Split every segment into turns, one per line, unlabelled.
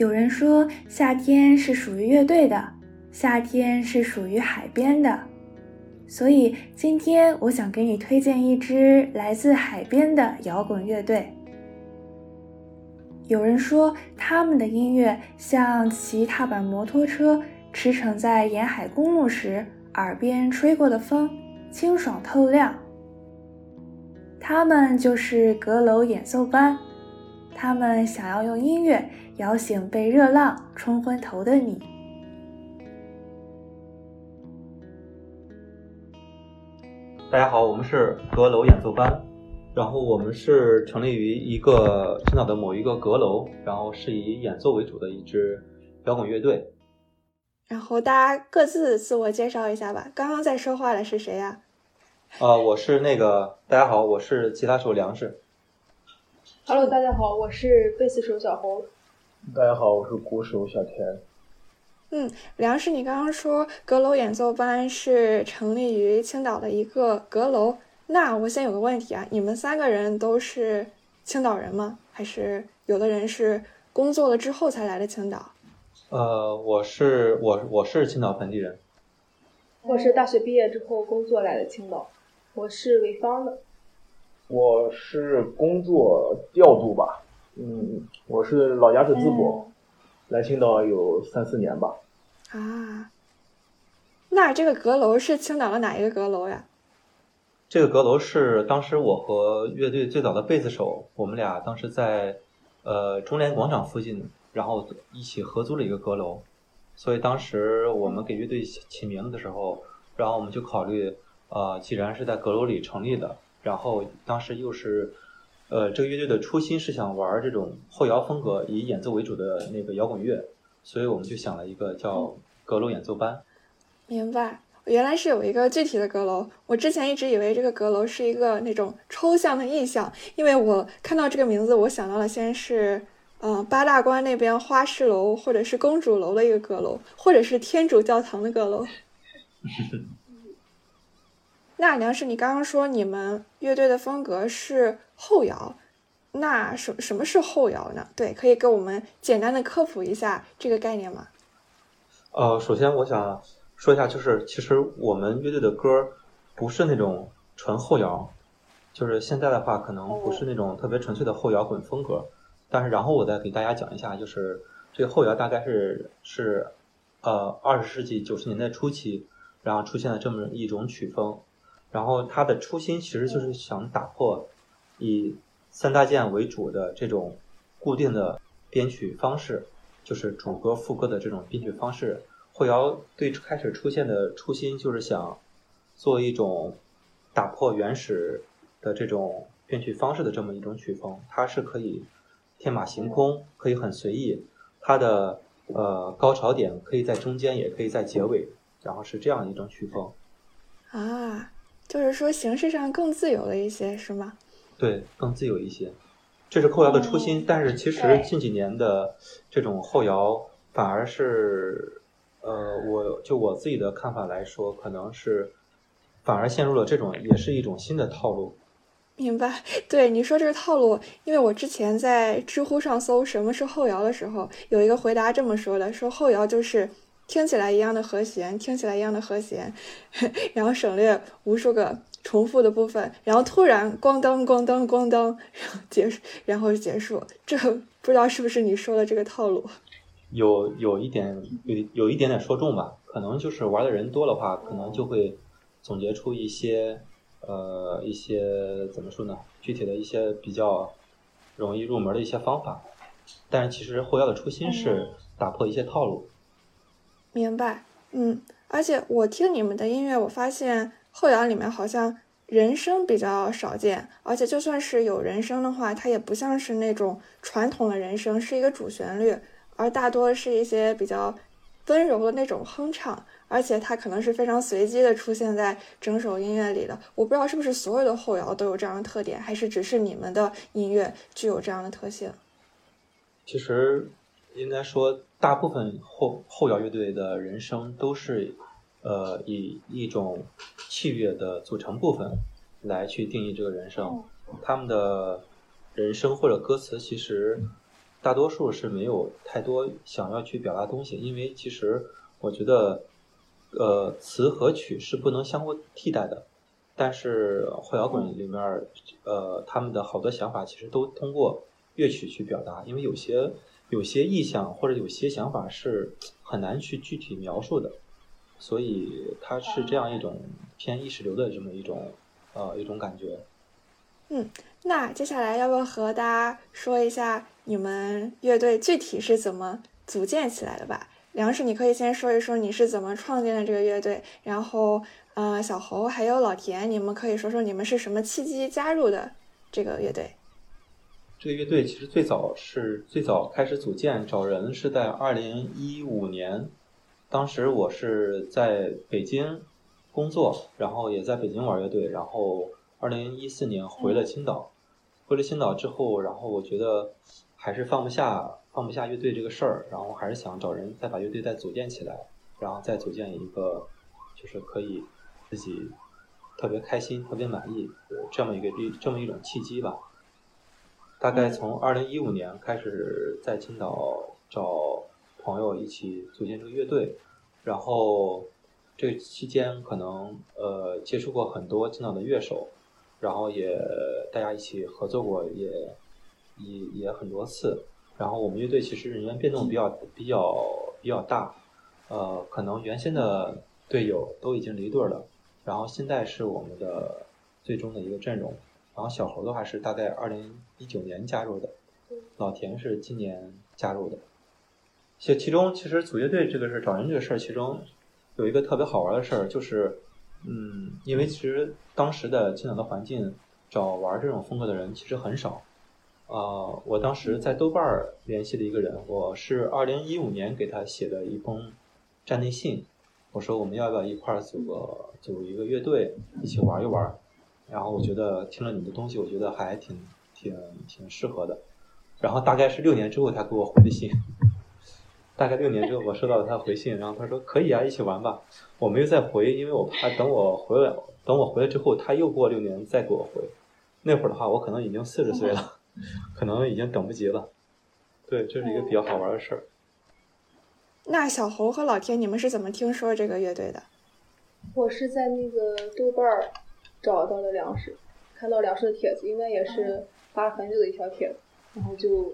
有人说夏天是属于乐队的，夏天是属于海边的，所以今天我想给你推荐一支来自海边的摇滚乐队。有人说他们的音乐像骑踏板摩托车驰骋在沿海公路时耳边吹过的风，清爽透亮。他们就是阁楼演奏班，他们想要用音乐摇醒被热浪冲昏头的你。
大家好，我们是阁楼演奏班。然后我们是成立于一个青岛的某一个阁楼，然后是以演奏为主的一支摇滚乐队。
然后大家各自自我介绍一下吧。刚刚在说话的是谁呀？
呃，我是那个，大家好，我是吉他手梁氏。
Hello，大家好，我是贝斯手小侯。
大家好，我是鼓手小田。
嗯，梁氏，你刚刚说阁楼演奏班是成立于青岛的一个阁楼。那我先有个问题啊，你们三个人都是青岛人吗？还是有的人是工作了之后才来的青岛？
呃，我是我我是青岛本地人。
我是大学毕业之后工作来的青岛。我是潍坊的。
我是工作调度吧，嗯，我是老家是淄博，来青岛有三四年吧。
啊，那这个阁楼是青岛的哪一个阁楼呀？
这个阁楼是当时我和乐队最早的贝斯手，我们俩当时在呃中联广场附近，然后一起合租了一个阁楼。所以当时我们给乐队起名字的时候，然后我们就考虑，呃，既然是在阁楼里成立的，然后当时又是呃这个乐队的初心是想玩这种后摇风格，以演奏为主的那个摇滚乐，所以我们就想了一个叫阁楼演奏班。
明白。原来是有一个具体的阁楼，我之前一直以为这个阁楼是一个那种抽象的意象，因为我看到这个名字，我想到了先是，嗯，八大关那边花市楼或者是公主楼的一个阁楼，或者是天主教堂的阁楼。那梁氏，你刚刚说你们乐队的风格是后摇，那什什么是后摇呢？对，可以给我们简单的科普一下这个概念吗？
呃，首先我想。说一下，就是其实我们乐队的歌不是那种纯后摇，就是现在的话可能不是那种特别纯粹的后摇滚风格。但是然后我再给大家讲一下，就是这个后摇大概是是呃二十世纪九十年代初期，然后出现了这么一种曲风。然后它的初心其实就是想打破以三大件为主的这种固定的编曲方式，就是主歌副歌的这种编曲方式。后摇最开始出现的初心就是想做一种打破原始的这种编曲方式的这么一种曲风，它是可以天马行空，可以很随意，它的呃高潮点可以在中间，也可以在结尾，然后是这样一种曲风。
啊，就是说形式上更自由了一些，是吗？
对，更自由一些，这是后摇的初心。但是其实近几年的这种后摇反而是。呃，我就我自己的看法来说，可能是反而陷入了这种，也是一种新的套路。
明白，对你说这个套路，因为我之前在知乎上搜什么是后摇的时候，有一个回答这么说的：说后摇就是听起来一样的和弦，听起来一样的和弦，然后省略无数个重复的部分，然后突然咣当咣当咣当，然后结束，然后结束。这不知道是不是你说的这个套路？
有有一点有有一点点说中吧，可能就是玩的人多的话，可能就会总结出一些呃一些怎么说呢？具体的一些比较容易入门的一些方法。但是其实后腰的初心是打破一些套路。
明白，嗯，而且我听你们的音乐，我发现后摇里面好像人声比较少见，而且就算是有人声的话，它也不像是那种传统的人声，是一个主旋律。而大多是一些比较温柔的那种哼唱，而且它可能是非常随机的出现在整首音乐里的。我不知道是不是所有的后摇都有这样的特点，还是只是你们的音乐具有这样的特性。
其实应该说，大部分后后摇乐队的人声都是呃以一种器乐的组成部分来去定义这个人声，他们的人声或者歌词其实。大多数是没有太多想要去表达东西，因为其实我觉得，呃，词和曲是不能相互替代的。但是后摇滚里面，呃，他们的好多想法其实都通过乐曲去表达，因为有些有些意象或者有些想法是很难去具体描述的，所以它是这样一种偏意识流的这么一种呃一种感觉。
嗯，那接下来要不要和大家说一下你们乐队具体是怎么组建起来的吧？梁氏，你可以先说一说你是怎么创建的这个乐队，然后。呃，小侯还有老田，你们可以说说你们是什么契机加入的这个乐队？
这个乐队其实最早是最早开始组建找人是在二零一五年，当时我是在北京工作，然后也在北京玩乐队，然后二零一四年回了青岛，回了青岛之后，然后我觉得还是放不下放不下乐队这个事儿，然后还是想找人再把乐队再组建起来，然后再组建一个就是可以。自己特别开心、特别满意，这么一个这么一种契机吧。大概从二零一五年开始在青岛找朋友一起组建这个乐队，然后这期间可能呃接触过很多青岛的乐手，然后也大家一起合作过，也也也很多次。然后我们乐队其实人员变动比较比较比较大，呃，可能原先的队友都已经离队了。然后现在是我们的最终的一个阵容，然后小猴的话是大概二零一九年加入的，老田是今年加入的。其其中其实组乐队这个事找人这个事儿，其中有一个特别好玩的事儿，就是嗯，因为其实当时的青岛的环境找玩这种风格的人其实很少。啊，我当时在豆瓣儿联系了一个人，我是二零一五年给他写的一封站内信。我说我们要不要一块儿组个组一个乐队一起玩一玩？然后我觉得听了你的东西，我觉得还挺挺挺适合的。然后大概是六年之后他给我回的信，大概六年之后我收到了他回信，然后他说可以啊，一起玩吧。我没有再回，因为我怕等我回来等我回来之后他又过六年再给我回。那会儿的话我可能已经四十岁了，可能已经等不及了。对，这是一个比较好玩的事儿。
那小侯和老天，你们是怎么听说这个乐队的？
我是在那个豆瓣儿找到的粮食，看到粮食的帖子，应该也是发了很久的一条帖子，然后就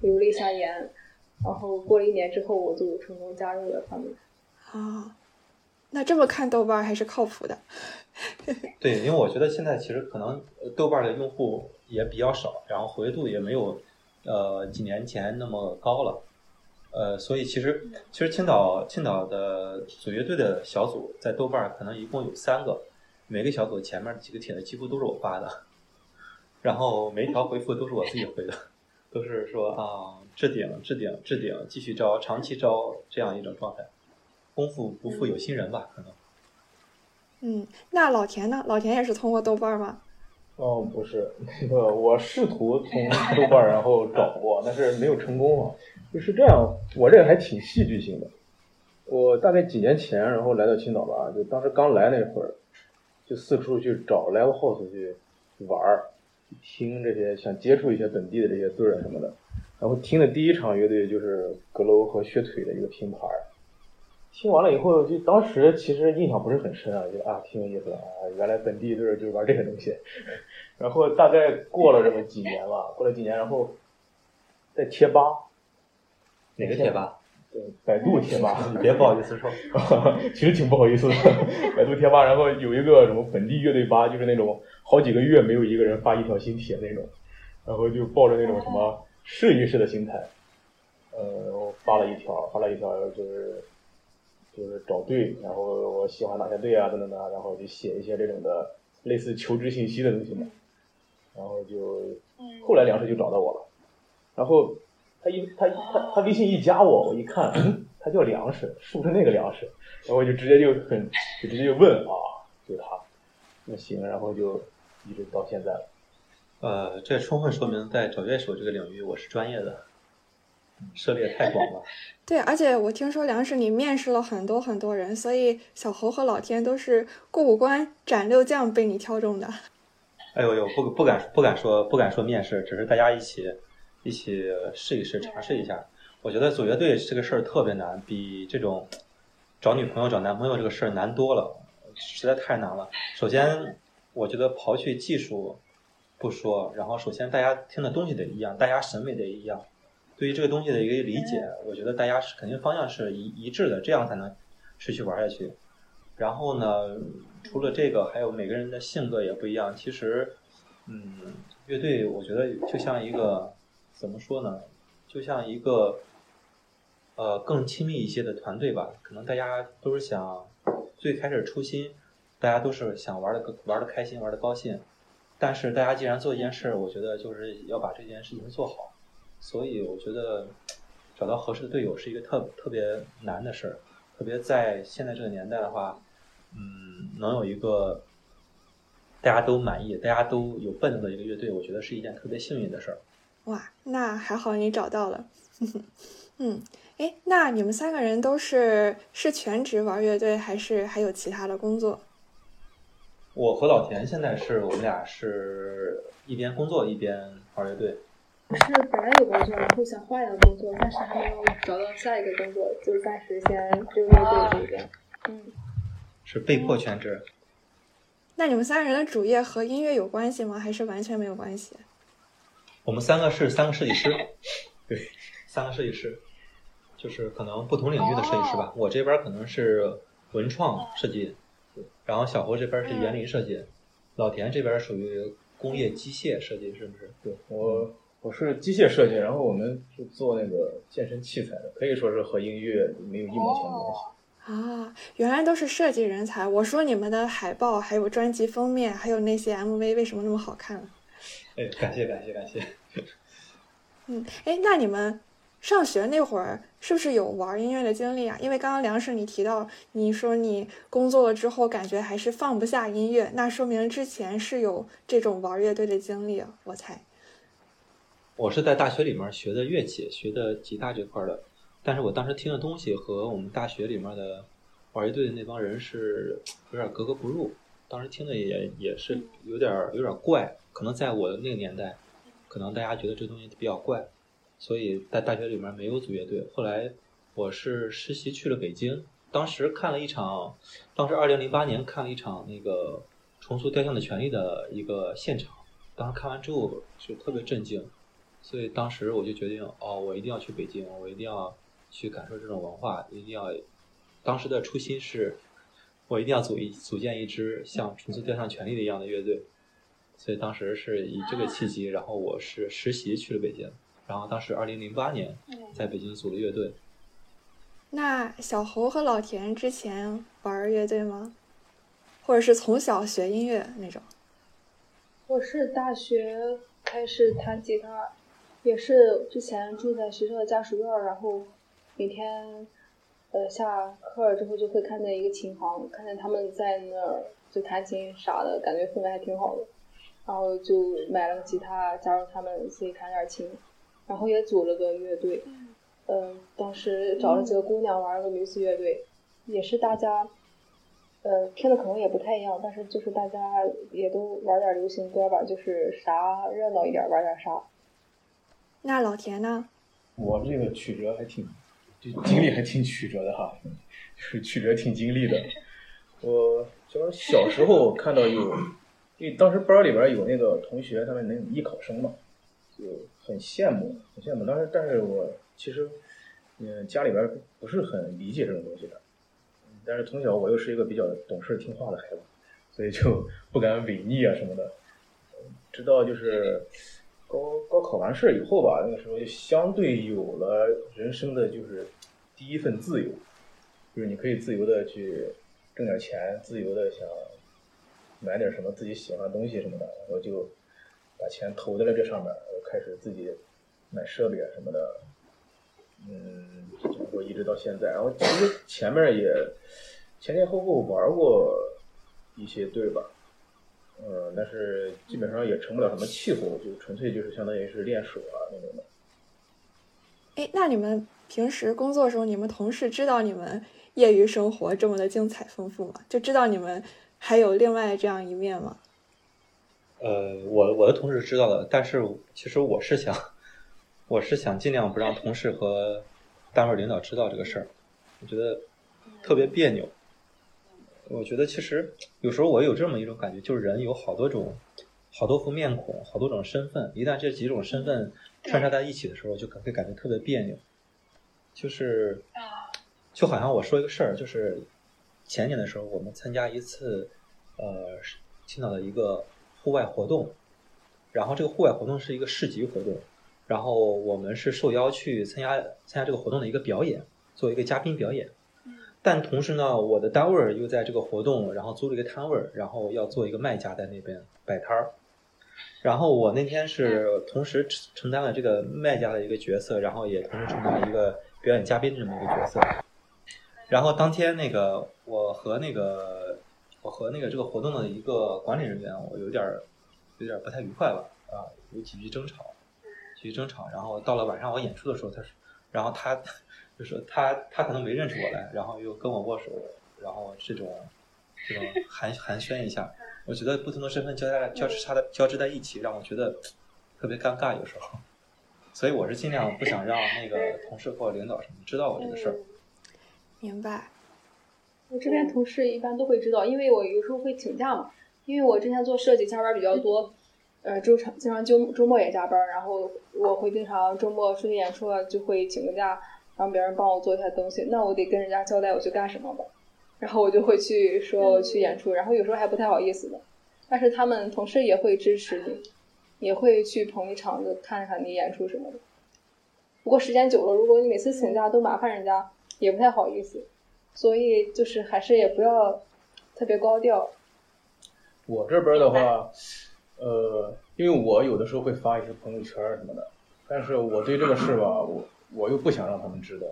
留了一下言，然后过了一年之后，我就成功加入了他们。
啊，那这么看豆瓣还是靠谱的。
对，因为我觉得现在其实可能豆瓣的用户也比较少，然后活跃度也没有呃几年前那么高了。呃，所以其实其实青岛青岛的组乐队的小组在豆瓣可能一共有三个，每个小组前面几个帖子几乎都是我发的，然后每一条回复都是我自己回的，都是说啊置顶置顶置顶，继续招长期招这样一种状态，功夫不负有心人吧可能。
嗯，那老田呢？老田也是通过豆瓣吗？
哦，不是，那个我试图从豆瓣然后找过，但是没有成功啊。就是这样，我这个还挺戏剧性的。我大概几年前，然后来到青岛吧，就当时刚来那会儿，就四处去找 live house 去玩儿，听这些，想接触一些本地的这些队儿什么的。然后听的第一场乐队就是阁楼和血腿的一个拼盘儿。听完了以后，就当时其实印象不是很深啊，就啊挺有意思的啊，原来本地队儿就玩这个东西。然后大概过了这么几年吧，过了几年，然后在贴吧。
哪个贴吧？
对，百度贴吧。
你别不好意思说，
其实挺不好意思的。百度贴吧，然后有一个什么本地乐队吧，就是那种好几个月没有一个人发一条新帖那种，然后就抱着那种什么试一试的心态，呃，发了一条，发了一条就是就是找队，然后我喜欢哪些队啊等等的，然后就写一些这种的类似求职信息的东西嘛，然后就后来粮食就找到我了，然后。他一他他他微信一加我，我一看，他叫粮食，是不是那个粮食？然后我就直接就很就直接就问啊，就是他，那行，然后就一直到现在了。
呃，这充分说明在找乐手这个领域我是专业的，涉猎太广了。
对，而且我听说梁氏你面试了很多很多人，所以小侯和老天都是过五关斩六将被你挑中的。
哎呦呦，不不敢不敢说不敢说面试，只是大家一起。一起试一试，尝试一下。我觉得组乐队这个事儿特别难，比这种找女朋友、找男朋友这个事儿难多了，实在太难了。首先，我觉得刨去技术不说，然后首先大家听的东西得一样，大家审美得一样，对于这个东西的一个理解，我觉得大家是肯定方向是一一致的，这样才能持续玩下去。然后呢，除了这个，还有每个人的性格也不一样。其实，嗯，乐队我觉得就像一个怎么说呢，就像一个呃更亲密一些的团队吧。可能大家都是想最开始初心，大家都是想玩的玩的开心，玩的高兴。但是大家既然做一件事，我觉得就是要把这件事情做好。所以我觉得找到合适的队友是一个特特别难的事儿，特别在现在这个年代的话。嗯，能有一个大家都满意、大家都有奔头的一个乐队，我觉得是一件特别幸运的事儿。
哇，那还好你找到了。嗯，哎，那你们三个人都是是全职玩乐队，还是还有其他的工作？
我和老田现在是我们俩是一边工作一边玩乐队。
是本来有工作，然后想换一个工作，但是还没有找到下一个工作，就暂时先就乐队这边。嗯。
是被迫全职。
那你们三个人的主业和音乐有关系吗？还是完全没有关系？
我们三个是三个设计师，对，三个设计师，就是可能不同领域的设计师吧。我这边可能是文创设计，然后小侯这边是园林设计，老田这边属于工业机械设计，是不是？
对我我是机械设计，然后我们是做那个健身器材的，可以说是和音乐没有一毛钱关系。
啊，原来都是设计人才！我说你们的海报、还有专辑封面、还有那些 MV 为什么那么好看？
哎，感谢感谢感谢。
嗯，哎，那你们上学那会儿是不是有玩音乐的经历啊？因为刚刚梁婶你提到，你说你工作了之后感觉还是放不下音乐，那说明之前是有这种玩乐队的经历，我猜。
我是在大学里面学的乐器，学的吉他这块的。但是我当时听的东西和我们大学里面的玩乐队的那帮人是有点格格不入，当时听的也也是有点有点怪，可能在我的那个年代，可能大家觉得这东西比较怪，所以在大学里面没有组乐队。后来我是实习去了北京，当时看了一场，当时二零零八年看了一场那个重塑雕像的权利的一个现场，当时看完之后就特别震惊，所以当时我就决定，哦，我一定要去北京，我一定要。去感受这种文化，一定要。当时的初心是，我一定要组一组建一支像重塑雕像权利的一样的乐队，所以当时是以这个契机，然后我是实习去了北京，然后当时二零零八年在北京组了乐队。
那小侯和老田之前玩乐队吗？或者是从小学音乐那种？
我是大学开始弹吉他，也是之前住在学校的家属院，然后。每天，呃，下课之后就会看见一个琴行，看见他们在那儿就弹琴啥的，感觉氛围还挺好的。然后就买了个吉他，加入他们自己弹点琴，然后也组了个乐队。嗯，当时找了几个姑娘玩了个女子乐队，也是大家，呃，听的可能也不太一样，但是就是大家也都玩点流行歌吧，就是啥热闹一点玩点啥。
那老田呢？
我这个曲折还挺。就经历还挺曲折的哈，就是曲折挺经历的。我就是小时候看到有，因为当时班里边有那个同学，他们那艺考生嘛，就很羡慕，很羡慕。当时，但是我其实，嗯，家里边不是很理解这种东西的。但是从小我又是一个比较懂事听话的孩子，所以就不敢违逆啊什么的。直到就是。高高考完事以后吧，那个时候就相对有了人生的就是第一份自由，就是你可以自由的去挣点钱，自由的想买点什么自己喜欢的东西什么的，然后就把钱投在了这上面，开始自己买设备啊什么的，嗯，我一直到现在，然后其实前面也前前后后玩过一些队吧。呃，但是基本上也成不了什么气候，就纯粹就是相当于是练手啊那种的。
哎，那你们平时工作的时候，你们同事知道你们业余生活这么的精彩丰富吗？就知道你们还有另外这样一面吗？
呃，我我的同事知道的，但是其实我是想，我是想尽量不让同事和单位领导知道这个事儿，我觉得特别别扭。我觉得其实有时候我有这么一种感觉，就是人有好多种、好多副面孔、好多种身份，一旦这几种身份穿插在一起的时候，就可会感觉特别别扭。就是，就好像我说一个事儿，就是前年的时候，我们参加一次呃青岛的一个户外活动，然后这个户外活动是一个市集活动，然后我们是受邀去参加参加这个活动的一个表演，做一个嘉宾表演。但同时呢，我的单位儿又在这个活动，然后租了一个摊位儿，然后要做一个卖家在那边摆摊儿。然后我那天是同时承承担了这个卖家的一个角色，然后也同时承担了一个表演嘉宾这么一个角色。然后当天那个我和那个我和那个这个活动的一个管理人员，我有点儿有点儿不太愉快吧，啊，有几句争吵，几句争吵。然后到了晚上我演出的时候，他说，然后他就说他他可能没认出我来，然后又跟我握手，然后这种这种寒寒暄一下，我觉得不同的身份交在交织插的交织在一起，让我觉得特别尴尬，有时候。所以我是尽量不想让那个同事或领导什么知道我这个事儿。
明白。
我这边同事一般都会知道，因为我有时候会请假嘛，因为我之前做设计加班比较多，呃，周常经常周周末也加班，然后我会经常周末出去演出了就会请个假，让别人帮我做一下东西，那我得跟人家交代我去干什么吧，然后我就会去说我去演出，然后有时候还不太好意思的，但是他们同事也会支持你，也会去捧你场子，看看你演出什么的。不过时间久了，如果你每次请假都麻烦人家，也不太好意思。所以就是还是也不要特别高调。
我这边的话，呃，因为我有的时候会发一些朋友圈什么的，但是我对这个事吧，我我又不想让他们知道，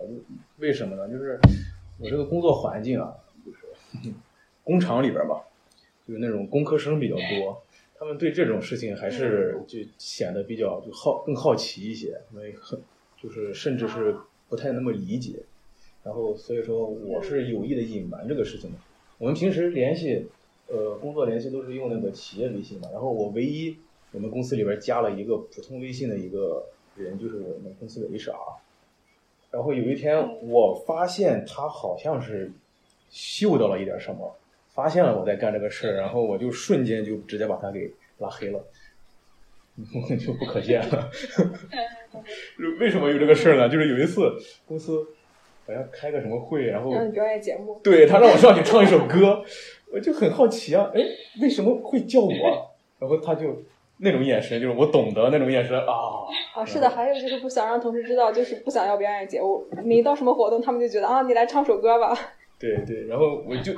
为什么呢？就是我这个工作环境啊，就是 工厂里边吧，就是那种工科生比较多，他们对这种事情还是就显得比较就好更好奇一些，因为很就是甚至是不太那么理解。然后所以说我是有意的隐瞒这个事情的。我们平时联系，呃，工作联系都是用那个企业微信嘛。然后我唯一我们公司里边加了一个普通微信的一个人，就是我们公司的 HR。然后有一天我发现他好像是嗅到了一点什么，发现了我在干这个事儿，然后我就瞬间就直接把他给拉黑了，就不可见了。为什么有这个事儿呢？就是有一次公司。好像开个什么会，然后
让你表演节目，
对他让我上去唱一首歌，我就很好奇啊，哎，为什么会叫我？然后他就那种眼神，就是我懂得那种眼神啊。
啊，是的，还有就是不想让同事知道，就是不想要表演节目。你一到什么活动，他们就觉得啊，你来唱首歌吧。
对对，然后我就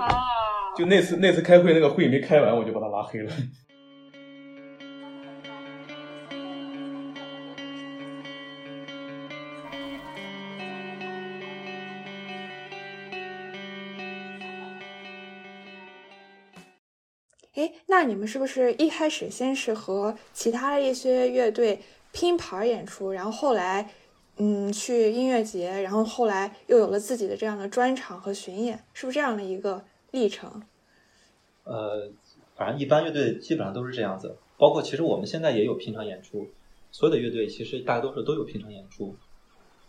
就那次那次开会那个会没开完，我就把他拉黑了。
那你们是不是一开始先是和其他的一些乐队拼盘演出，然后后来，嗯，去音乐节，然后后来又有了自己的这样的专场和巡演，是不是这样的一个历程？
呃，反正一般乐队基本上都是这样子，包括其实我们现在也有拼场演出，所有的乐队其实大多数都有拼场演出。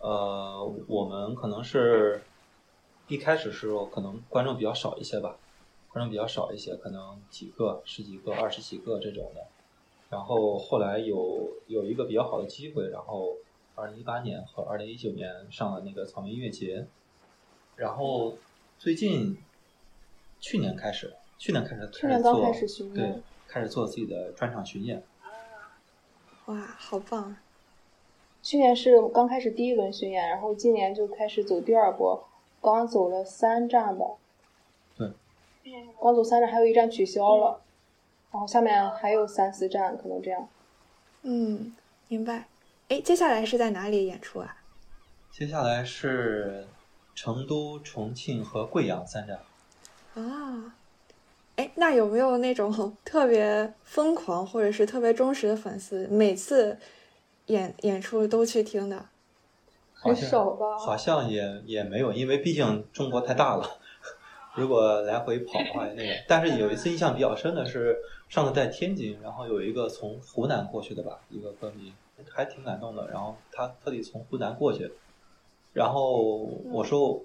呃，我们可能是一开始时候可能观众比较少一些吧。观众比较少一些，可能几个、十几个、二十几个这种的。然后后来有有一个比较好的机会，然后二零一八年和二零一九年上了那个草莓音乐节。然后最近去年开始，去年开始
去年刚开始巡
演，对，开始做自己的专场巡演。
哇，好棒！
去年是刚开始第一轮巡演，然后今年就开始走第二波，刚走了三站吧。刚走三站，还有一站取消了，然后下面还有三四站，可能这样。
嗯，明白。哎，接下来是在哪里演出啊？
接下来是成都、重庆和贵阳三站。
啊，哎，那有没有那种 特别疯狂或者是特别忠实的粉丝，每次演演出都去听的？
很少吧？
好像也也没有，因为毕竟中国太大了。如果来回跑的话，那个，但是有一次印象比较深的是，上次在天津，然后有一个从湖南过去的吧，一个歌迷，还挺感动的。然后他特地从湖南过去，然后我说，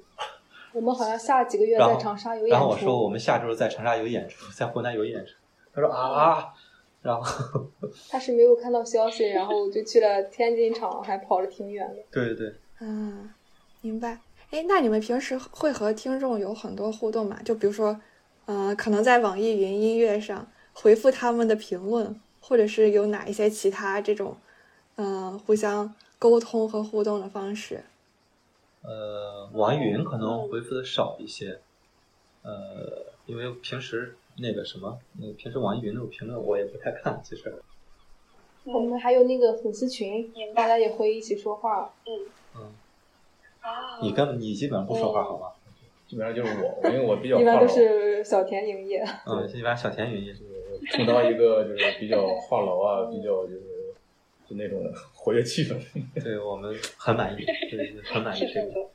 我们好像下几个月
然后
在长沙有演出。
然后我说我们下周在长沙有演出，在湖南有演出。他说啊，然后
他是没有看到消息，然后就去了天津场，还跑了挺远的。
对对对，
嗯，明白。哎，那你们平时会和听众有很多互动吗？就比如说，嗯、可能在网易云音乐上回复他们的评论，或者是有哪一些其他这种，嗯、互相沟通和互动的方式？
呃，网易云可能回复的少一些，呃，因为平时那个什么，那个平时网易云那种评论我也不太看，其实，
我们还有那个粉丝群，大家也会一起说话。
嗯嗯，你根本你基本上不说话好吗？
基本上就是我，因为我比较
一般都，是小田营业。
嗯，一般小田营业是，
充当一个就是比较话痨啊，比较就是就那种活跃气氛。
对我们很满意，对，很满意这个。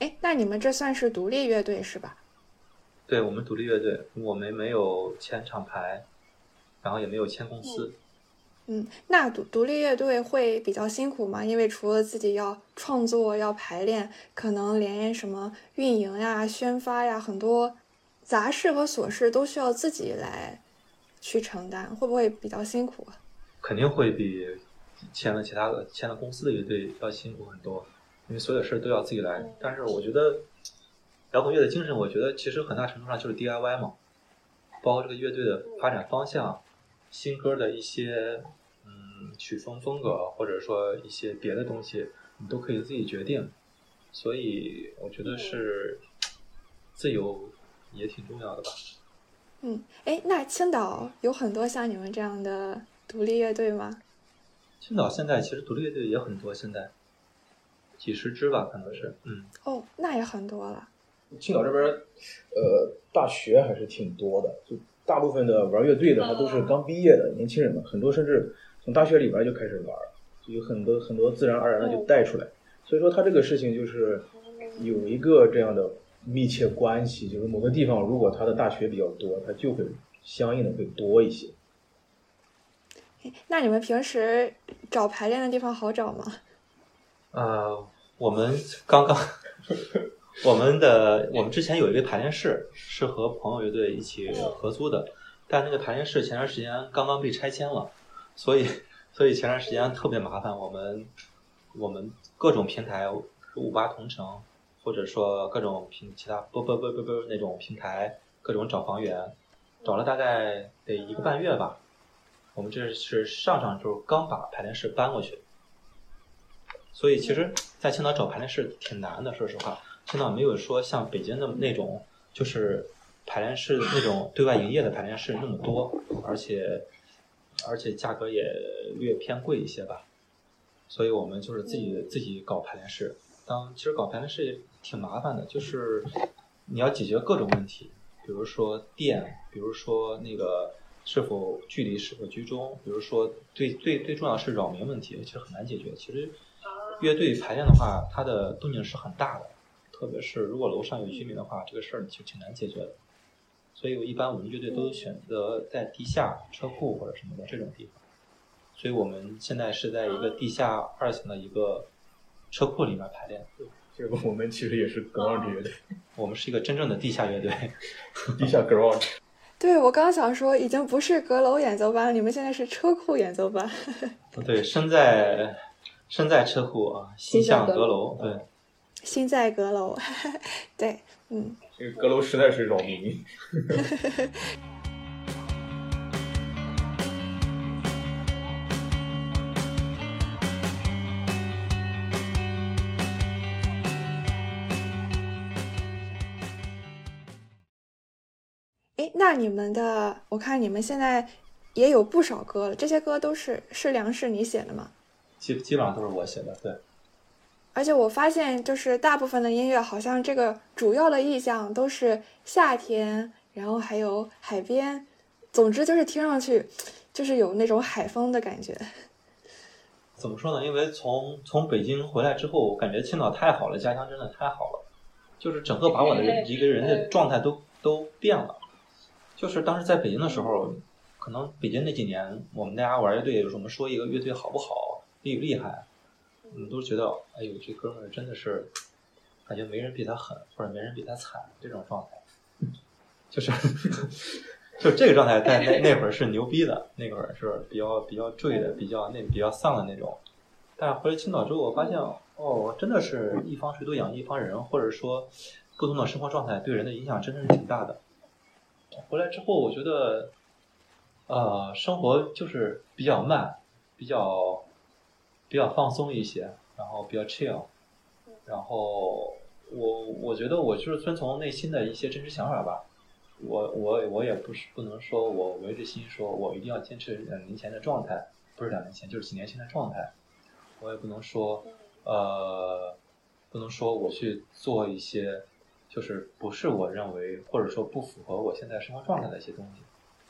哎，那你们这算是独立乐队是吧？
对我们独立乐队，我们没有签厂牌，然后也没有签公司。
嗯，那独独立乐队会比较辛苦吗？因为除了自己要创作、要排练，可能连什么运营呀、宣发呀，很多杂事和琐事都需要自己来去承担，会不会比较辛苦啊？
肯定会比签了其他的签了公司的乐队要辛苦很多，因为所有事儿都要自己来。但是我觉得摇滚乐的精神，我觉得其实很大程度上就是 DIY 嘛，包括这个乐队的发展方向、新歌的一些嗯曲风风格，或者说一些别的东西，你都可以自己决定。所以我觉得是自由也挺重要的吧。
嗯，哎，那青岛有很多像你们这样的独立乐队吗？
青岛现在其实独立乐队也很多，现在几十支吧，可能是，嗯。
哦，那也很多了。
青岛这边，呃，大学还是挺多的，就大部分的玩乐队的，他都是刚毕业的年轻人嘛，很多甚至从大学里边就开始玩，就有很多很多自然而然的就带出来。所以说他这个事情就是有一个这样的密切关系，就是某个地方如果他的大学比较多，他就会相应的会多一些。
那你们平时找排练的地方好找吗？
呃，我们刚刚，我们的我们之前有一个排练室是和朋友乐队一起合租的，但那个排练室前段时间刚刚被拆迁了，所以 所以前段时间特别麻烦，我们我们各种平台五八同城，或者说各种平其他不不不不不那种平台，各种找房源，找了大概得一个半月吧。我们这是上上周刚把排练室搬过去，所以其实，在青岛找排练室挺难的。说实话，青岛没有说像北京的那种，就是排练室那种对外营业的排练室那么多，而且而且价格也略偏贵一些吧。所以我们就是自己自己搞排练室。当其实搞排练室也挺麻烦的，就是你要解决各种问题，比如说电，比如说那个是否距离是否居中，比如说最最最重要是扰民问题，其实很难解决。其实乐队排练的话，它的动静是很大的，特别是如果楼上有居民的话，这个事儿就挺难解决的。所以我一般我们乐队都选择在地下车库或者什么的这种地方。所以我们现在是在一个地下二层的一个车库里面排练。
这个我们其实也是 garage 乐队，
我们是一个真正的地下乐队。
地下 garage。
对，我刚想说，已经不是阁楼演奏班了，你们现在是车库演奏班。
对，身在身在车库啊，心向阁楼。对，
心在阁楼。对，嗯。
这个阁楼实在是扰民。
哎，那你们的，我看你们现在也有不少歌了，这些歌都是是梁氏你写的吗？
基基本上都是我写的，对。
而且我发现，就是大部分的音乐好像这个主要的意象都是夏天，然后还有海边，总之就是听上去就是有那种海风的感觉。
怎么说呢？因为从从北京回来之后，我感觉青岛太好了，家乡真的太好了，就是整个把我的人 一个人的状态都都变了。就是当时在北京的时候，可能北京那几年，我们大家玩乐队，有时候我们说一个乐队好不好，厉不厉害，我们都觉得，哎呦，这哥们儿真的是，感觉没人比他狠，或者没人比他惨这种状态，就是，就这个状态，在那那会儿是牛逼的，那会儿是比较比较坠的，比较那比较丧的那种。但是回来青岛之后，我发现，哦，真的是一方水土养一方人，或者说不同的生活状态对人的影响真的是挺大的。回来之后，我觉得。呃，生活就是比较慢，比较比较放松一些，然后比较 chill，然后我我觉得我就是遵从内心的一些真实想法吧。我我我也不是不能说我违着心说我一定要坚持两年前的状态，不是两年前就是几年前的状态。我也不能说呃不能说我去做一些就是不是我认为或者说不符合我现在生活状态的一些东西。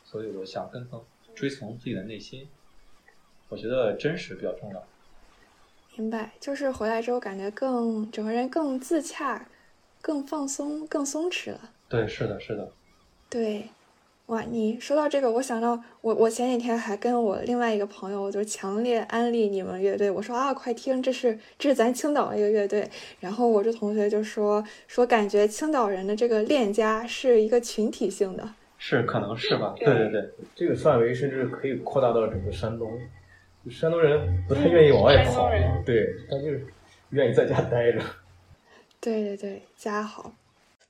所以我想跟从追从自己的内心，我觉得真实比较重要。
明白，就是回来之后感觉更整个人更自洽、更放松、更松弛了。
对，是的，是的。
对，哇，你说到这个，我想到我我前几天还跟我另外一个朋友就强烈安利你们乐队，我说啊，快听，这是这是咱青岛的一个乐队。然后我这同学就说说感觉青岛人的这个恋家是一个群体性的。
是，可能是吧。对对对，
这个范围甚至可以扩大到整个山东。山东人不太愿意往外跑，对，他就是愿意在家待着。
对对对，家好。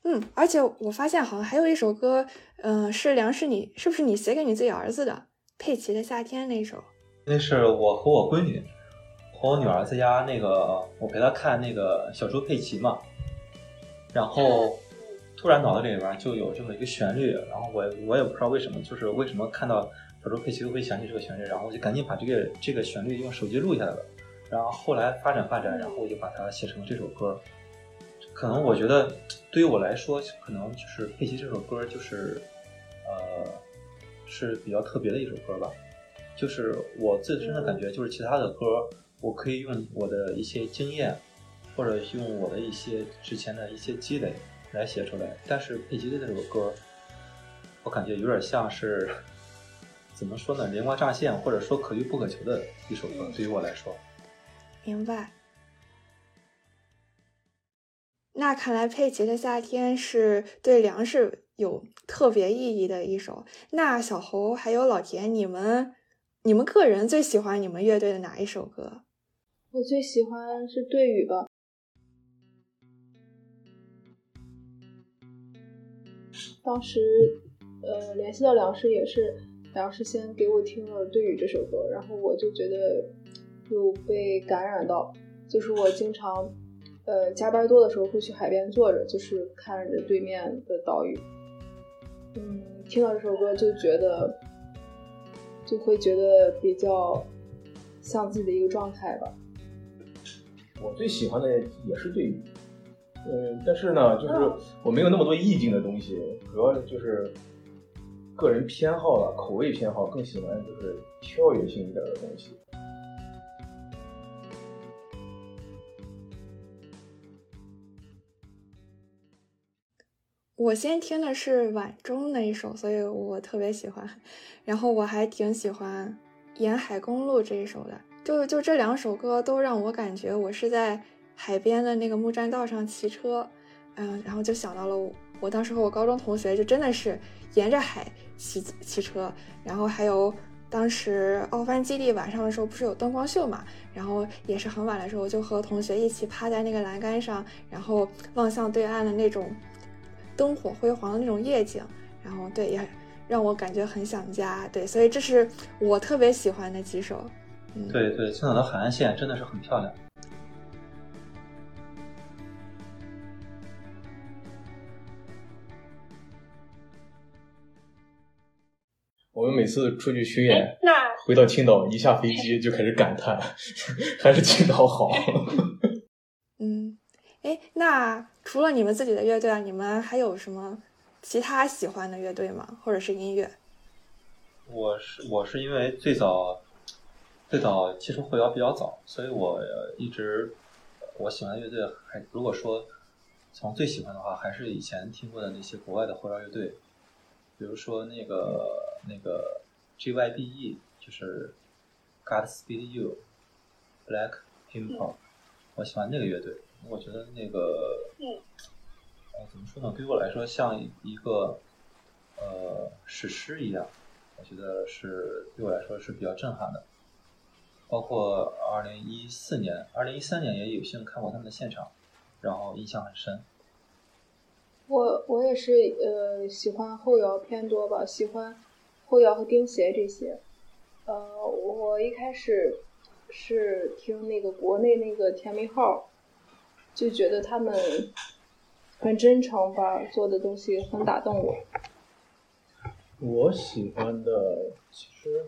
嗯，而且我发现好像还有一首歌，嗯，是梁是你是不是你写给你自己儿子的？佩奇的夏天那首。
那是我和我闺女和我女儿在家那个，我陪她看那个小猪佩奇嘛，然后。突然脑子里边就有这么一个旋律，然后我我也不知道为什么，就是为什么看到小猪佩奇都会想起这个旋律，然后我就赶紧把这个这个旋律用手机录下来了，然后后来发展发展，然后我就把它写成了这首歌。可能我觉得对于我来说，可能就是佩奇这首歌就是呃是比较特别的一首歌吧，就是我自身的感觉，就是其他的歌我可以用我的一些经验，或者用我的一些之前的一些积累。来写出来，但是佩奇的这首歌，我感觉有点像是怎么说呢？灵光乍现，或者说可遇不可求的一首歌，对于我来说。
明白。那看来佩奇的夏天是对粮食有特别意义的一首。那小侯还有老田，你们你们个人最喜欢你们乐队的哪一首歌？
我最喜欢是对雨吧。当时，呃，联系到粮食也是梁师先给我听了《对雨》这首歌，然后我就觉得有被感染到。就是我经常，呃，加班多的时候会去海边坐着，就是看着对面的岛屿。嗯，听到这首歌就觉得，就会觉得比较像自己的一个状态吧。
我最喜欢的也是《对雨》。嗯，但是呢，就是我没有那么多意境的东西，主要就是个人偏好了，口味偏好，更喜欢就是跳跃性一点的东西。
我先听的是晚钟那一首，所以我特别喜欢。然后我还挺喜欢《沿海公路》这一首的，就就这两首歌都让我感觉我是在。海边的那个木栈道上骑车，嗯，然后就想到了我当时和我高中同学就真的是沿着海骑骑车，然后还有当时奥帆基地晚上的时候不是有灯光秀嘛，然后也是很晚的时候我就和同学一起趴在那个栏杆上，然后望向对岸的那种灯火辉煌的那种夜景，然后对也让我感觉很想家，对，所以这是我特别喜欢的几首。嗯，
对对，青岛的海岸线真的是很漂亮。
我们每次出去巡演，那回到青岛一下飞机就开始感叹，还是青岛好。
嗯，哎，那除了你们自己的乐队啊，你们还有什么其他喜欢的乐队吗？或者是音乐？
我是我是因为最早最早接触后摇比较早，所以我一直我喜欢的乐队还如果说从最喜欢的话，还是以前听过的那些国外的后摇乐队。比如说那个那个 GYBE，就是 Godspeed You，Black Pimple，我喜欢那个乐队，我觉得那个，呃，怎么说呢？对于我来说，像一个呃史诗一样，我觉得是对我来说是比较震撼的。包括二零一四年、二零一三年也有幸看过他们的现场，然后印象很深。
我我也是呃喜欢后摇偏多吧，喜欢后摇和钉鞋这些。呃，我一开始是听那个国内那个甜蜜号，就觉得他们很真诚吧，做的东西很打动我。
我喜欢的其实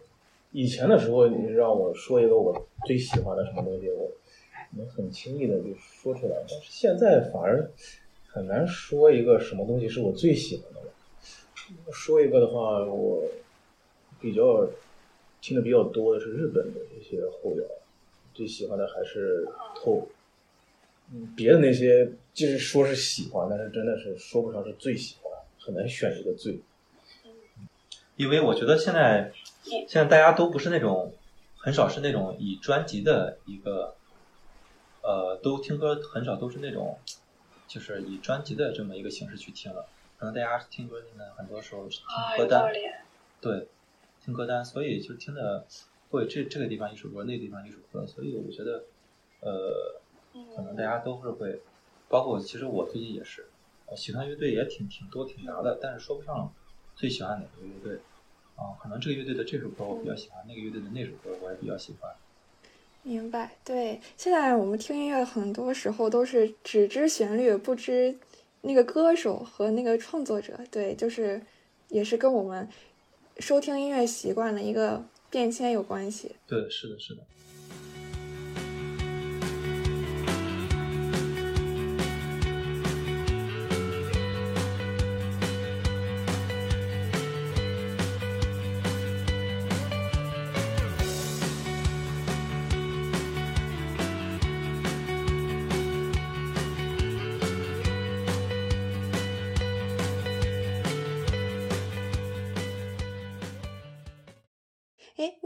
以前的时候，你让我说一个我最喜欢的什么东西，我能很轻易的就说出来。但是现在反而很难说一个什么东西是我最喜欢的了。说一个的话，我比较听的比较多的是日本的一些后摇，最喜欢的还是透。嗯，别的那些就是说是喜欢，但是真的是说不上是最喜欢，很难选一个最。
因为我觉得现在现在大家都不是那种很少是那种以专辑的一个呃，都听歌很少都是那种就是以专辑的这么一个形式去听了。可能大家听歌现在很多时候是听歌单，对，听歌单，所以就听的会这这个地方一首歌，那个地方一首歌，所以我觉得呃，可能大家都是会，包括其实我最近也是，呃喜欢乐队也挺挺多挺杂的，但是说不上最喜欢哪个乐队。啊，可能这个乐队的这首歌我比较喜欢，那个乐队的那首歌我也比较喜欢。
明白，对，现在我们听音乐很多时候都是只知旋律，不知那个歌手和那个创作者，对，就是也是跟我们收听音乐习惯的一个变迁有关系。
对，是的，是的。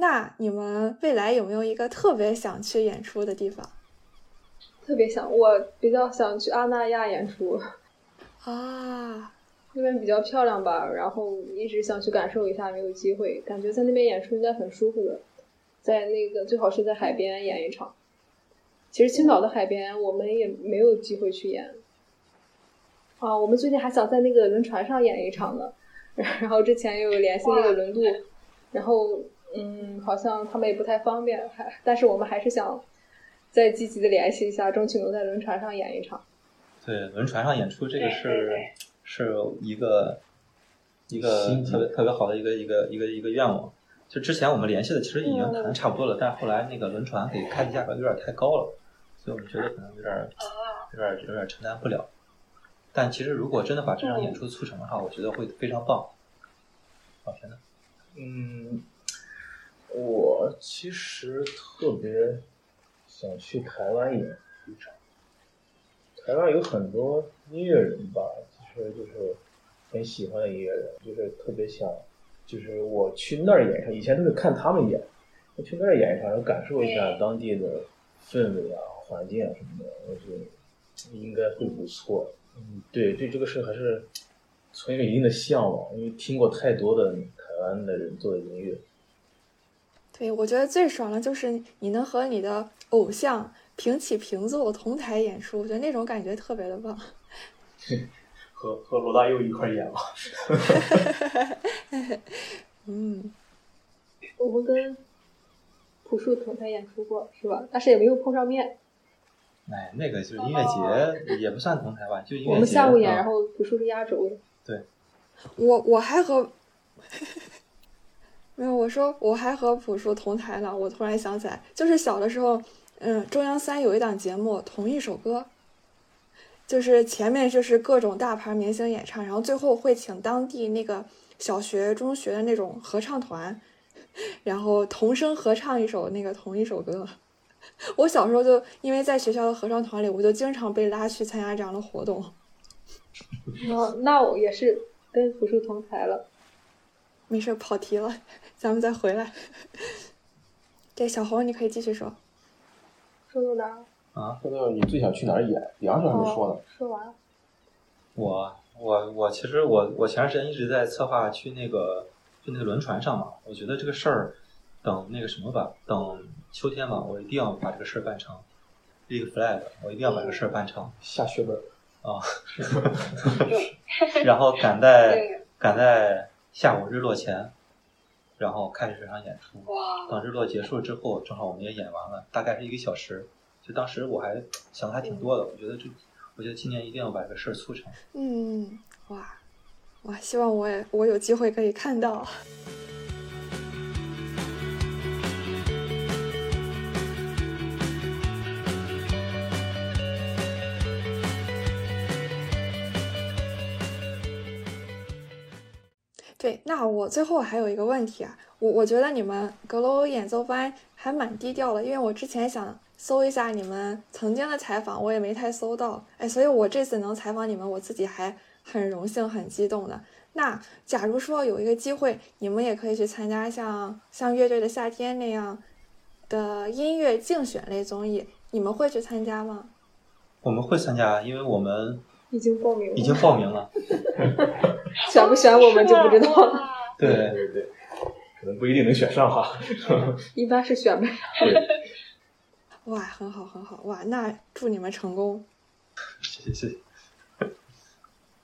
那你们未来有没有一个特别想去演出的地方？
特别想，我比较想去阿那亚演出，
啊，
那边比较漂亮吧，然后一直想去感受一下，没有机会，感觉在那边演出应该很舒服的，在那个最好是在海边演一场。其实青岛的海边我们也没有机会去演。啊，我们最近还想在那个轮船上演一场呢，然后之前又有联系那个轮渡，然后。嗯，好像他们也不太方便，还但是我们还是想再积极的联系一下，争取能在轮船上演一场。
对，轮船上演出这个是是一个一个特别特别好的一个一个一个一个愿望。就之前我们联系的其实已经谈差不多了，但是后来那个轮船给开的价格有点太高了，所以我们觉得可能有点有点有点承担不了。但其实如果真的把这场演出促成的话，我觉得会非常棒。老田呢？
嗯。我其实特别想去台湾演一场。台湾有很多音乐人吧，其实就是很喜欢的音乐人，就是特别想，就是我去那儿演一场。以前都是看他们演，我去那儿演一场，感受一下当地的氛围啊、环境啊什么的，我觉得应该会不错。嗯，对，对这个事还是存有一定的向往，因为听过太多的台湾的人做的音乐。
对，我觉得最爽的就是你能和你的偶像平起平坐同台演出，我觉得那种感觉特别的棒。
和和罗大佑一块演了。
嗯，
我们跟朴树同台演出过，是吧？但是也没有碰上面。
哎，那个就是音乐节，也不算同台吧，就音乐节。
我们下午演，然后朴树是压轴的。
对。
我我还和。没有，我说我还和朴树同台了。我突然想起来，就是小的时候，嗯，中央三有一档节目《同一首歌》，就是前面就是各种大牌明星演唱，然后最后会请当地那个小学、中学的那种合唱团，然后同声合唱一首那个同一首歌。我小时候就因为在学校的合唱团里，我就经常被拉去参加这样的活动。
哦，那我也是跟朴树同台了。
没事，跑题了，咱们再回来。对，小红，你可以继续说。
说到哪儿？
啊，
说到你最想去哪儿演，梁上还没说呢。
哦说完了。
我我我其实我我前段时间一直在策划去那个就那个轮船上嘛，我觉得这个事儿等那个什么吧，等秋天吧，我一定要把这个事儿办成，立个 flag，我一定要把这个事儿办成
下血本儿，
啊，然后赶在赶在下午日落前，然后开始这场演出。
哇，
等日落结束之后，正好我们也演完了，大概是一个小时。就当时我还想的还挺多的，我觉得这，我觉得今年一定要把这个事儿促成。
嗯，哇，哇，希望我也我有机会可以看到。对，那我最后还有一个问题啊，我我觉得你们阁楼演奏班还蛮低调的，因为我之前想搜一下你们曾经的采访，我也没太搜到，哎，所以我这次能采访你们，我自己还很荣幸、很激动的。那假如说有一个机会，你们也可以去参加像像乐队的夏天那样的音乐竞选类综艺，你们会去参加吗？
我们会参加，因为我们
已经报名了，
已经报名了。
选不选我们就不知道了。
对，
对对，可能不一定能选上哈。
一般是选不上。
对，
哇，很好，很好，哇，那祝你们成功。
谢谢谢谢。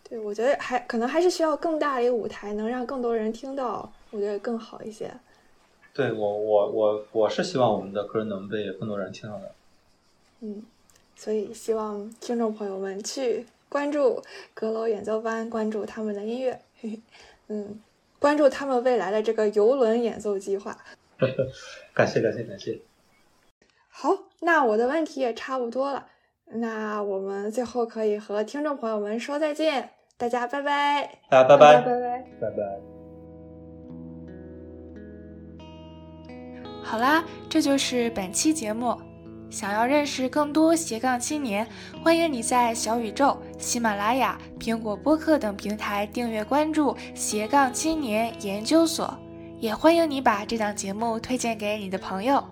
对，我觉得还可能还是需要更大的一个舞台，能让更多人听到，我觉得更好一些。
对我我我我是希望我们的歌能被更多人听到的。
嗯，所以希望听众朋友们去关注阁楼演奏班，关注他们的音乐，嘿嘿，嗯，关注他们未来的这个游轮演奏计划。
感谢感谢感谢。
好，那我的问题也差不多了，那我们最后可以和听众朋友们说再见，大家拜拜。
大家拜
拜
拜。
拜。
拜拜。
好啦，这就是本期节目。想要认识更多斜杠青年，欢迎你在小宇宙、喜马拉雅、苹果播客等平台订阅关注斜杠青年研究所，也欢迎你把这档节目推荐给你的朋友。